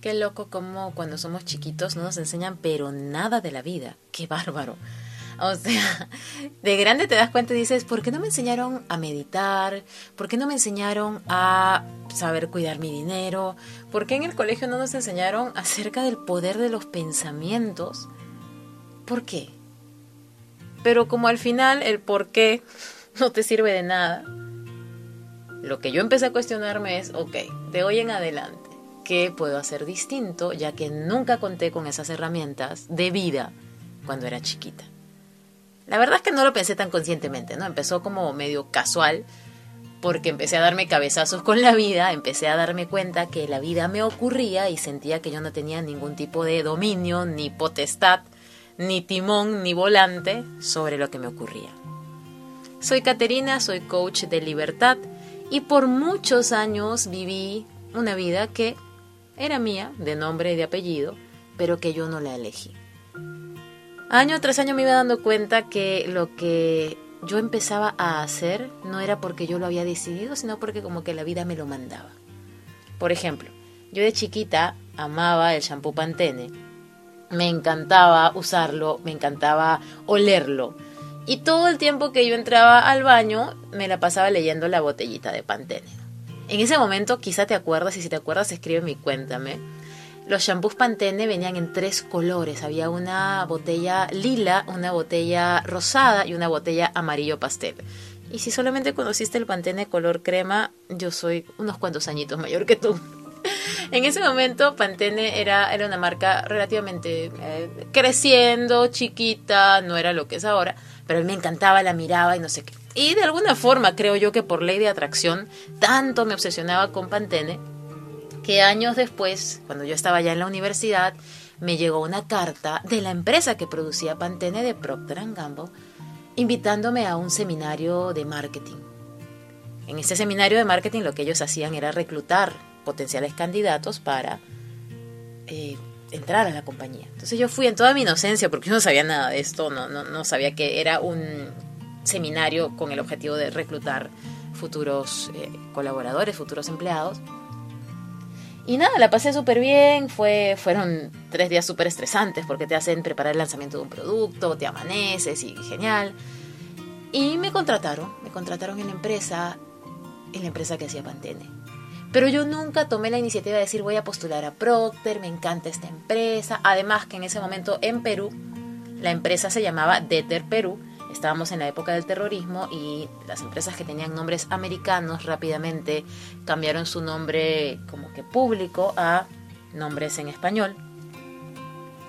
Qué loco como cuando somos chiquitos no nos enseñan pero nada de la vida. Qué bárbaro. O sea, de grande te das cuenta y dices, ¿por qué no me enseñaron a meditar? ¿Por qué no me enseñaron a saber cuidar mi dinero? ¿Por qué en el colegio no nos enseñaron acerca del poder de los pensamientos? ¿Por qué? Pero como al final el por qué no te sirve de nada, lo que yo empecé a cuestionarme es, ok, de hoy en adelante, ¿qué puedo hacer distinto ya que nunca conté con esas herramientas de vida cuando era chiquita? La verdad es que no lo pensé tan conscientemente, ¿no? Empezó como medio casual, porque empecé a darme cabezazos con la vida, empecé a darme cuenta que la vida me ocurría y sentía que yo no tenía ningún tipo de dominio, ni potestad, ni timón, ni volante sobre lo que me ocurría. Soy Caterina, soy coach de libertad y por muchos años viví una vida que era mía, de nombre y de apellido, pero que yo no la elegí. Año tras año me iba dando cuenta que lo que yo empezaba a hacer no era porque yo lo había decidido, sino porque como que la vida me lo mandaba. Por ejemplo, yo de chiquita amaba el shampoo Pantene. Me encantaba usarlo, me encantaba olerlo. Y todo el tiempo que yo entraba al baño me la pasaba leyendo la botellita de Pantene. En ese momento quizá te acuerdas y si te acuerdas escribe mi cuéntame los shampoos Pantene venían en tres colores. Había una botella lila, una botella rosada y una botella amarillo pastel. Y si solamente conociste el Pantene color crema, yo soy unos cuantos añitos mayor que tú. En ese momento Pantene era, era una marca relativamente eh, creciendo, chiquita, no era lo que es ahora, pero a mí me encantaba, la miraba y no sé qué. Y de alguna forma creo yo que por ley de atracción tanto me obsesionaba con Pantene que años después, cuando yo estaba ya en la universidad, me llegó una carta de la empresa que producía Pantene de Procter Gamble, invitándome a un seminario de marketing. En este seminario de marketing lo que ellos hacían era reclutar potenciales candidatos para eh, entrar a la compañía. Entonces yo fui en toda mi inocencia, porque yo no sabía nada de esto, no, no, sabía que era un seminario con el objetivo de reclutar futuros eh, colaboradores, futuros empleados. Y nada, la pasé súper bien, fue, fueron tres días súper estresantes porque te hacen preparar el lanzamiento de un producto, te amaneces y genial. Y me contrataron, me contrataron en la empresa, en la empresa que hacía Pantene. Pero yo nunca tomé la iniciativa de decir voy a postular a Procter, me encanta esta empresa. Además que en ese momento en Perú, la empresa se llamaba Deter Perú Estábamos en la época del terrorismo y las empresas que tenían nombres americanos rápidamente cambiaron su nombre como que público a nombres en español.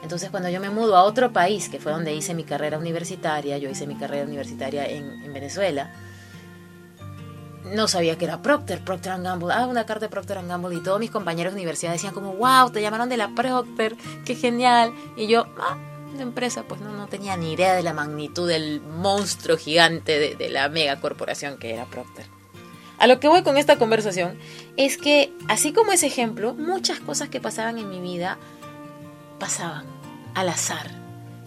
Entonces cuando yo me mudo a otro país, que fue donde hice mi carrera universitaria, yo hice mi carrera universitaria en, Venezuela, no sabía que era Procter, Procter Gamble, ah, una carta de Procter Gamble y todos mis compañeros de universidad decían como, wow, te llamaron de la Procter, qué genial. Y yo, ah, de empresa, pues no, no tenía ni idea de la magnitud del monstruo gigante de, de la megacorporación que era Procter. A lo que voy con esta conversación es que, así como ese ejemplo, muchas cosas que pasaban en mi vida pasaban al azar,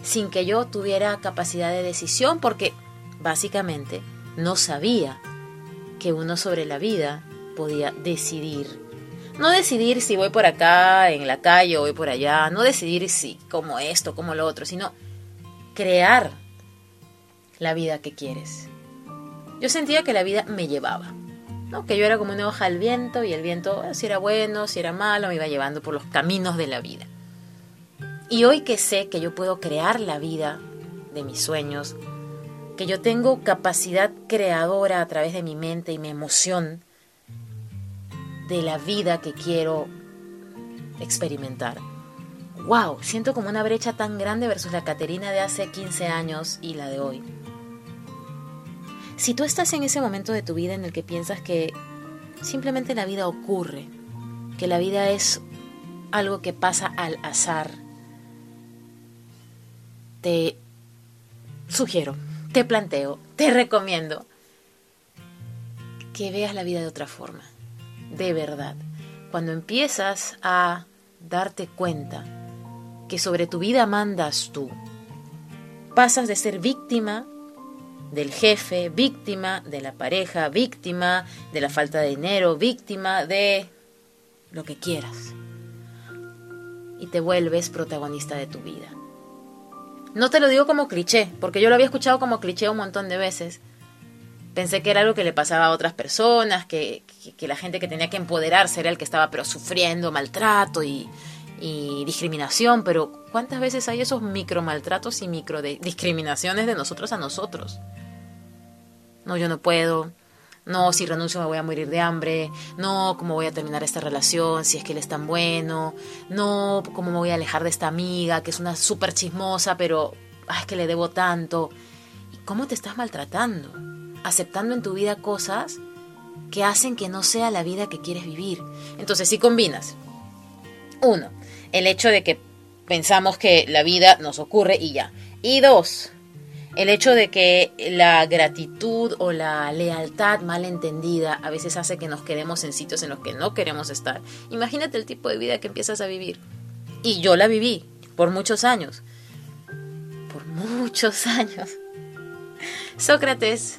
sin que yo tuviera capacidad de decisión, porque básicamente no sabía que uno sobre la vida podía decidir no decidir si voy por acá en la calle o voy por allá, no decidir si como esto, como lo otro, sino crear la vida que quieres. Yo sentía que la vida me llevaba, ¿no? que yo era como una hoja al viento y el viento, si era bueno, si era malo, me iba llevando por los caminos de la vida. Y hoy que sé que yo puedo crear la vida de mis sueños, que yo tengo capacidad creadora a través de mi mente y mi emoción, de la vida que quiero experimentar. ¡Wow! Siento como una brecha tan grande versus la Caterina de hace 15 años y la de hoy. Si tú estás en ese momento de tu vida en el que piensas que simplemente la vida ocurre, que la vida es algo que pasa al azar, te sugiero, te planteo, te recomiendo que veas la vida de otra forma de verdad. Cuando empiezas a darte cuenta que sobre tu vida mandas tú, pasas de ser víctima del jefe, víctima de la pareja, víctima de la falta de dinero, víctima de lo que quieras, y te vuelves protagonista de tu vida. No te lo digo como cliché, porque yo lo había escuchado como cliché un montón de veces. Pensé que era algo que le pasaba a otras personas, que, la gente que tenía que empoderarse era el que estaba pero sufriendo maltrato y, discriminación, pero ¿cuántas veces hay esos micro maltratos y micro discriminaciones de nosotros a nosotros? No, yo no puedo. No, si renuncio me voy a morir de hambre. No, cómo voy a terminar esta relación si es que él es tan bueno. No, cómo me voy a alejar de esta amiga que es una súper chismosa, pero es que le debo tanto. ¿Y cómo te estás maltratando? Aceptando en tu vida cosas que hacen que no sea la vida que quieres vivir. Entonces, si combinas, uno, el hecho de que pensamos que la vida nos ocurre y ya. Y dos, el hecho de que la gratitud o la lealtad mal entendida a veces hace que nos quedemos en sitios en los que no queremos estar. Imagínate el tipo de vida que empiezas a vivir. Y yo la viví por muchos años. Por muchos años. Sócrates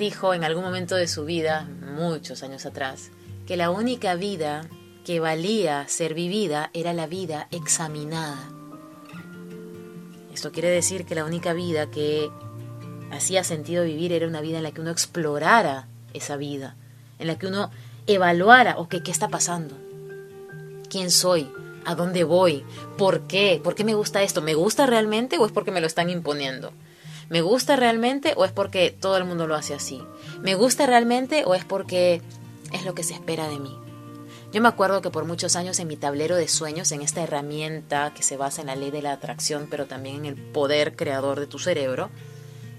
dijo en algún momento de su vida, muchos años atrás, que la única vida que valía ser vivida era la vida examinada. Esto quiere decir que la única vida que hacía sentido vivir era una vida en la que uno explorara esa vida, en la que uno evaluara, ok, ¿qué está pasando? ¿Quién soy? ¿A dónde voy? ¿Por qué? ¿Por qué me gusta esto? ¿Me gusta realmente o es porque me lo están imponiendo? ¿Me gusta realmente o es porque todo el mundo lo hace así? ¿Me gusta realmente o es porque es lo que se espera de mí? Yo me acuerdo que por muchos años en mi tablero de sueños, en esta herramienta que se basa en la ley de la atracción, pero también en el poder creador de tu cerebro,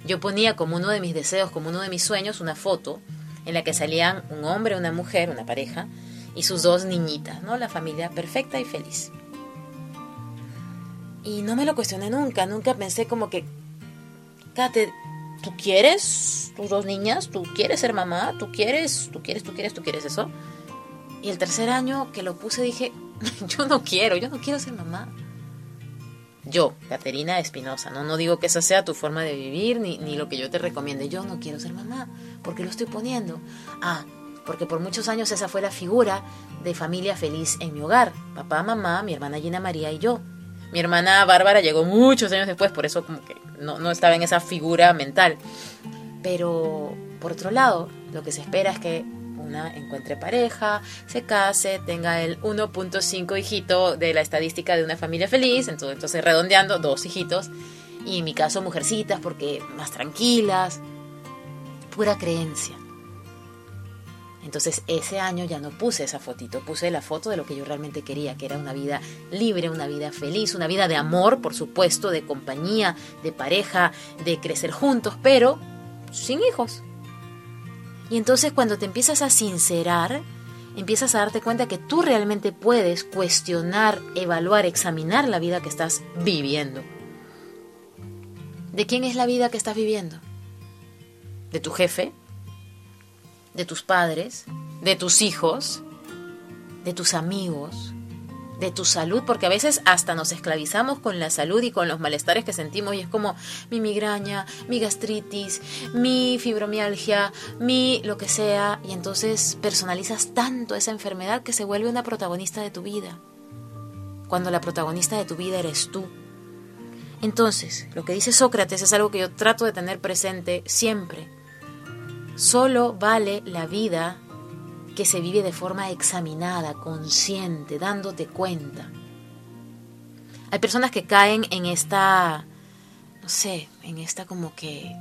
yo ponía como uno de mis deseos, como uno de mis sueños, una foto en la que salían un hombre, una mujer, una pareja, y sus dos niñitas, ¿no? La familia perfecta y feliz. Y no me lo cuestioné nunca, nunca pensé como que, Kate, ¿tú quieres tus dos niñas? ¿Tú quieres ser mamá? ¿Tú quieres? ¿Tú quieres? ¿Tú quieres? ¿Tú quieres eso? Y el tercer año que lo puse dije, yo no quiero, yo no quiero ser mamá. Yo, Caterina Espinosa, ¿no? no digo que esa sea tu forma de vivir ni, ni lo que yo te recomiende. Yo no quiero ser mamá, porque lo estoy poniendo. Ah, porque por muchos años esa fue la figura de familia feliz en mi hogar. Papá, mamá, mi hermana Gina María y yo. Mi hermana Bárbara llegó muchos años después, por eso como que no, no estaba en esa figura mental. Pero, por otro lado, lo que se espera es que encuentre pareja, se case, tenga el 1.5 hijito de la estadística de una familia feliz, entonces, entonces redondeando, dos hijitos, y en mi caso mujercitas porque más tranquilas, pura creencia. Entonces ese año ya no puse esa fotito, puse la foto de lo que yo realmente quería, que era una vida libre, una vida feliz, una vida de amor, por supuesto, de compañía, de pareja, de crecer juntos, pero sin hijos. Y entonces cuando te empiezas a sincerar, empiezas a darte cuenta que tú realmente puedes cuestionar, evaluar, examinar la vida que estás viviendo. ¿De quién es la vida que estás viviendo? ¿De tu jefe? ¿De tus padres? ¿De tus hijos? ¿De tus amigos? de tu salud, porque a veces hasta nos esclavizamos con la salud y con los malestares que sentimos y es como mi migraña, mi gastritis, mi fibromialgia, mi lo que sea, y entonces personalizas tanto esa enfermedad que se vuelve una protagonista de tu vida, cuando la protagonista de tu vida eres tú. Entonces, lo que dice Sócrates es algo que yo trato de tener presente siempre. Solo vale la vida que se vive de forma examinada, consciente, dándote cuenta. Hay personas que caen en esta, no sé, en esta como que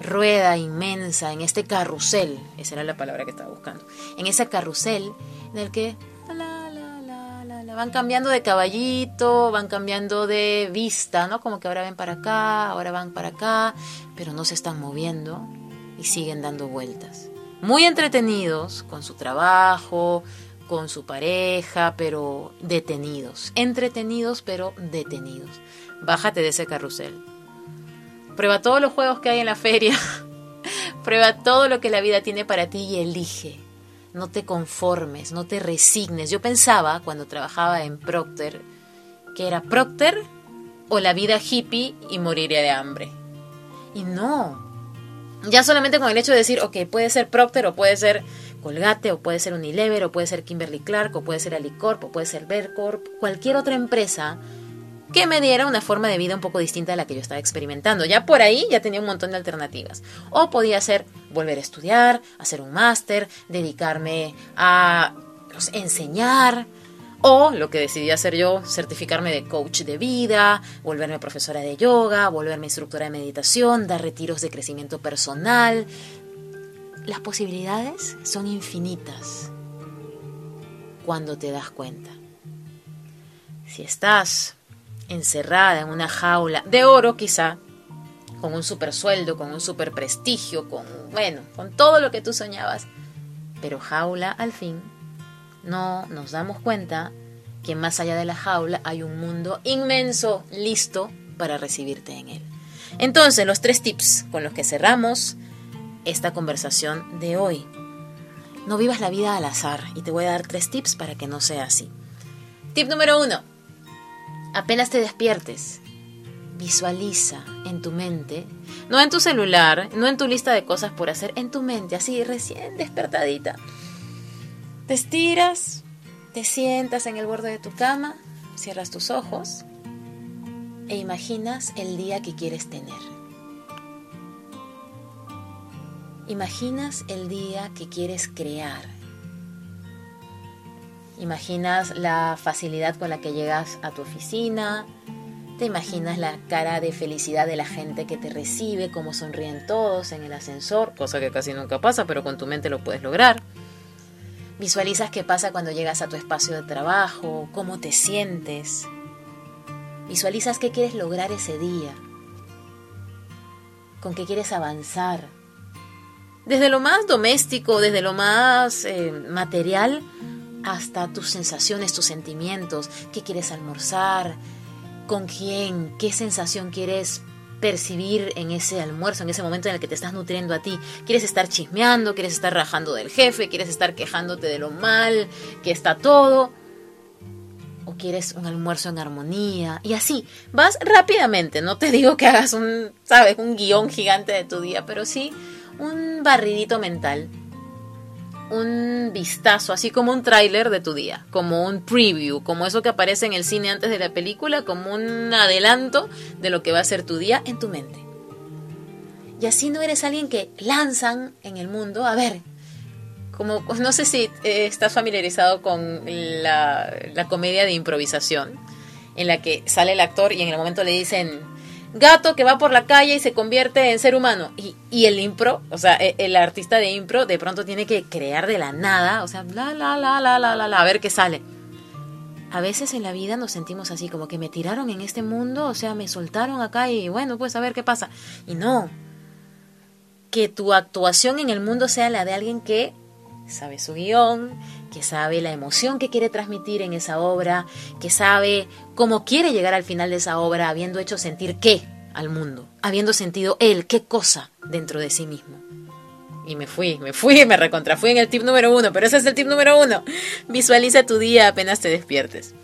rueda inmensa, en este carrusel, esa era la palabra que estaba buscando, en ese carrusel en el que van cambiando de caballito, van cambiando de vista, ¿no? Como que ahora ven para acá, ahora van para acá, pero no se están moviendo y siguen dando vueltas muy entretenidos con su trabajo, con su pareja, pero detenidos. Entretenidos, pero detenidos. Bájate de ese carrusel. Prueba todos los juegos que hay en la feria. Prueba todo lo que la vida tiene para ti y elige. No te conformes, no te resignes. Yo pensaba cuando trabajaba en Procter que era Procter o la vida hippie y moriría de hambre. Y no, ya solamente con el hecho de decir, ok, puede ser Procter o puede ser Colgate, o puede ser Unilever, o puede ser Kimberly Clark, o puede ser Alicorp, o puede ser Vercorp, cualquier otra empresa que me diera una forma de vida un poco distinta a la que yo estaba experimentando. Ya por ahí ya tenía un montón de alternativas. O podía ser volver a estudiar, hacer un máster, dedicarme a enseñar, o lo que decidí hacer yo, certificarme de coach de vida, volverme profesora de yoga, volverme instructora de meditación, dar retiros de crecimiento personal. Las posibilidades son infinitas cuando te das cuenta. Si estás encerrada en una jaula de oro quizá, con un super sueldo, con un super prestigio, con, bueno, con todo lo que tú soñabas, pero jaula al fin no nos damos cuenta que más allá de la jaula hay un mundo inmenso listo para recibirte en él. Entonces, los tres tips con los que cerramos esta conversación de hoy. No vivas la vida al azar y te voy a dar tres tips para que no sea así. Tip número uno. Apenas te despiertes, visualiza en tu mente, no en tu celular, no en tu lista de cosas por hacer, en tu mente, así recién despertadita te estiras, te sientas en el borde de tu cama, cierras tus ojos e imaginas el día que quieres tener. Imaginas el día que quieres crear. Imaginas la facilidad con la que llegas a tu oficina. Te imaginas la cara de felicidad de la gente que te recibe, cómo sonríen todos en el ascensor, cosa que casi nunca pasa, pero con tu mente lo puedes lograr. Visualizas qué pasa cuando llegas a tu espacio de trabajo, cómo te sientes. Visualizas qué quieres lograr ese día, con qué quieres avanzar. Desde lo más doméstico, desde lo más eh, material, hasta tus sensaciones, tus sentimientos, qué quieres almorzar, con quién, qué sensación quieres percibir en ese almuerzo, en ese momento en el que te estás nutriendo a ti. Quieres estar chismeando, quieres estar rajando del jefe, quieres estar quejándote de lo mal que está todo. O quieres un almuerzo en armonía. Y así, vas rápidamente. No te digo que hagas un, sabes, un guion gigante de tu día, pero sí un barridito mental un vistazo, así como un tráiler de tu día, como un preview, como eso que aparece en el cine antes de la película, como un adelanto de lo que va a ser tu día en tu mente. Y así no eres alguien que lanzan en el mundo, a ver, como no sé si eh, estás familiarizado con la, la comedia de improvisación, en la que sale el actor y en el momento le dicen, gato que va por la calle y se convierte en ser humano. Y, y el impro, o sea, e, el, artista de impro de pronto tiene que crear de la nada, o sea, la, la, la, la, la, la, la, a ver qué sale. A veces en la vida nos sentimos así, como que me tiraron en este mundo, o sea, me soltaron acá y bueno, pues a ver qué pasa. Y no, que tu actuación en el mundo sea la de alguien que sabe su guion, que sabe la emoción que quiere transmitir en esa obra, que sabe cómo quiere llegar al final de esa obra, habiendo hecho sentir qué al mundo, habiendo sentido él qué cosa dentro de sí mismo. Y me fui, me fui, me recontrafui en el tip número uno, pero ese es el tip número uno. Visualiza tu día apenas te despiertes.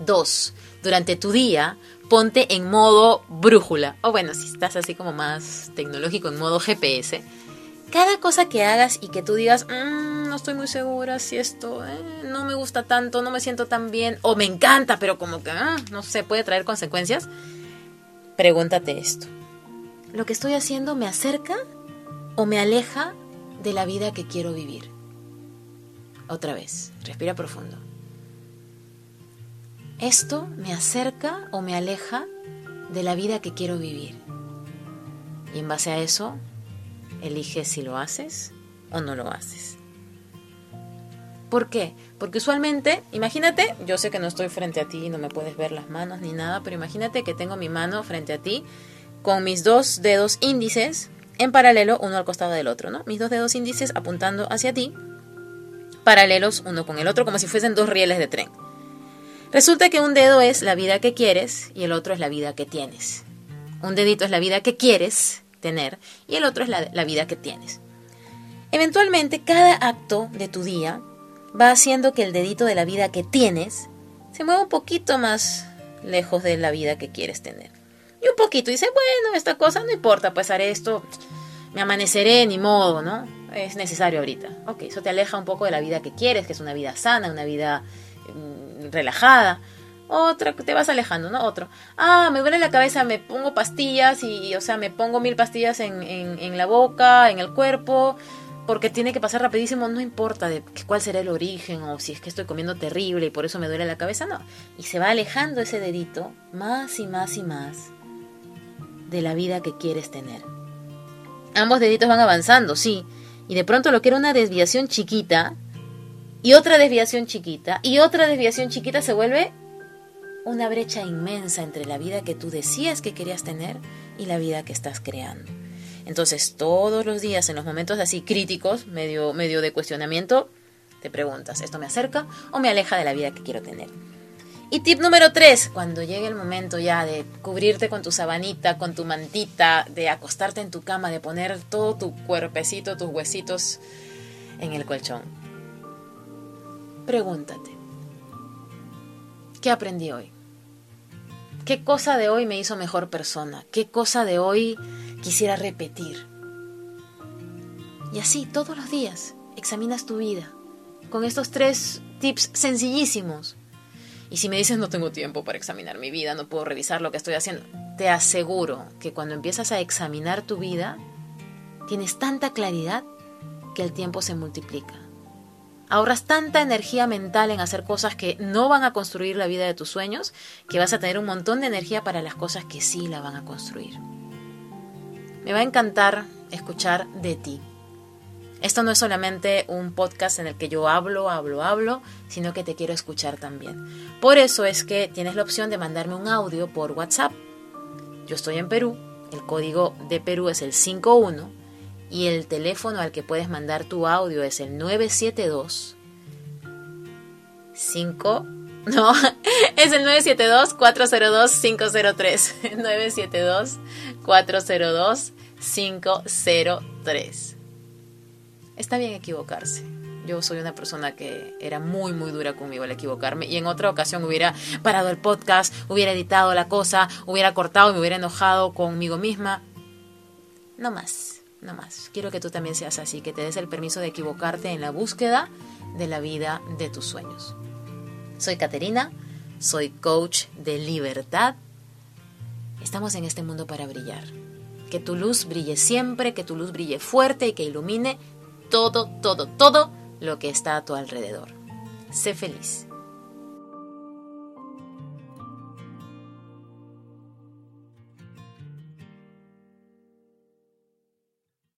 Dos, durante tu día, ponte en modo brújula. O bueno, si estás así como más tecnológico, en modo GPS cada cosa que hagas y que tú digas, mm, no estoy muy segura si esto eh, no me gusta tanto, no me siento tan bien, o me encanta, pero como que, ah, no sé, puede traer consecuencias, pregúntate esto. ¿Lo que estoy haciendo me acerca o me aleja de la vida que quiero vivir? Otra vez, respira profundo. ¿Esto me acerca o me aleja de la vida que quiero vivir? Y en base a eso, eliges si lo haces o no lo haces. ¿Por qué? Porque usualmente, imagínate, yo sé que no estoy frente a ti y no me puedes ver las manos ni nada, pero imagínate que tengo mi mano frente a ti con mis dos dedos índices en paralelo, uno al costado del otro, ¿no? Mis dos dedos índices apuntando hacia ti, paralelos uno con el otro, como si fuesen dos rieles de tren. Resulta que un dedo es la vida que quieres y el otro es la vida que tienes. Un dedito es la vida que quieres tener y el otro es la, vida que tienes. Eventualmente, cada acto de tu día va haciendo que el dedito de la vida que tienes se mueva un poquito más lejos de la vida que quieres tener. Y un poquito, dice, bueno, esta cosa no importa, pues haré esto, me amaneceré, ni modo, ¿no? es necesario ahorita. Ok, eso te aleja un poco de la vida que quieres, que es una vida sana, una vida mm, relajada. Otra, te vas alejando, ¿no? Otro. Ah, me duele la cabeza, me pongo pastillas y, o sea, me pongo mil pastillas en, en la boca, en el cuerpo, porque tiene que pasar rapidísimo, no importa de cuál será el origen o si es que estoy comiendo terrible y por eso me duele la cabeza, no. Y se va alejando ese dedito más y más y más de la vida que quieres tener. Ambos deditos van avanzando, sí, y de pronto lo que era una desviación chiquita y otra desviación chiquita y otra desviación chiquita se vuelve una brecha inmensa entre la vida que tú decías que querías tener y la vida que estás creando. Entonces, todos los días, en los momentos así críticos, medio, medio de cuestionamiento, te preguntas, ¿esto me acerca o me aleja de la vida que quiero tener? Y tip número tres, cuando llegue el momento ya de cubrirte con tu sabanita, con tu mantita, de acostarte en tu cama, de poner todo tu cuerpecito, tus huesitos en el colchón. Pregúntate, ¿qué aprendí hoy? ¿Qué cosa de hoy me hizo mejor persona? ¿Qué cosa de hoy quisiera repetir? Y así todos los días examinas tu vida con estos tres tips sencillísimos. Y si me dices no tengo tiempo para examinar mi vida, no puedo revisar lo que estoy haciendo, te aseguro que cuando empiezas a examinar tu vida, tienes tanta claridad que el tiempo se multiplica. Ahorras tanta energía mental en hacer cosas que no van a construir la vida de tus sueños, que vas a tener un montón de energía para las cosas que sí la van a construir. Me va a encantar escuchar de ti. Esto no es solamente un podcast en el que yo hablo, hablo, hablo, sino que te quiero escuchar también. Por eso es que tienes la opción de mandarme un audio por WhatsApp. Yo estoy en Perú, el código de Perú es el 51 y el teléfono al que puedes mandar tu audio es el 972 5 no, es el 972 402 503 972 402 503 Está bien equivocarse. Yo soy una persona que era muy, muy dura conmigo al equivocarme y en otra ocasión hubiera parado el podcast, hubiera editado la cosa, hubiera cortado y me hubiera enojado conmigo misma. No más no más. Quiero que tú también seas así, que te des el permiso de equivocarte en la búsqueda de la vida de tus sueños. Soy Caterina, soy coach de libertad. Estamos en este mundo para brillar. Que tu luz brille siempre, que tu luz brille fuerte y que ilumine todo, todo, todo lo que está a tu alrededor. Sé feliz.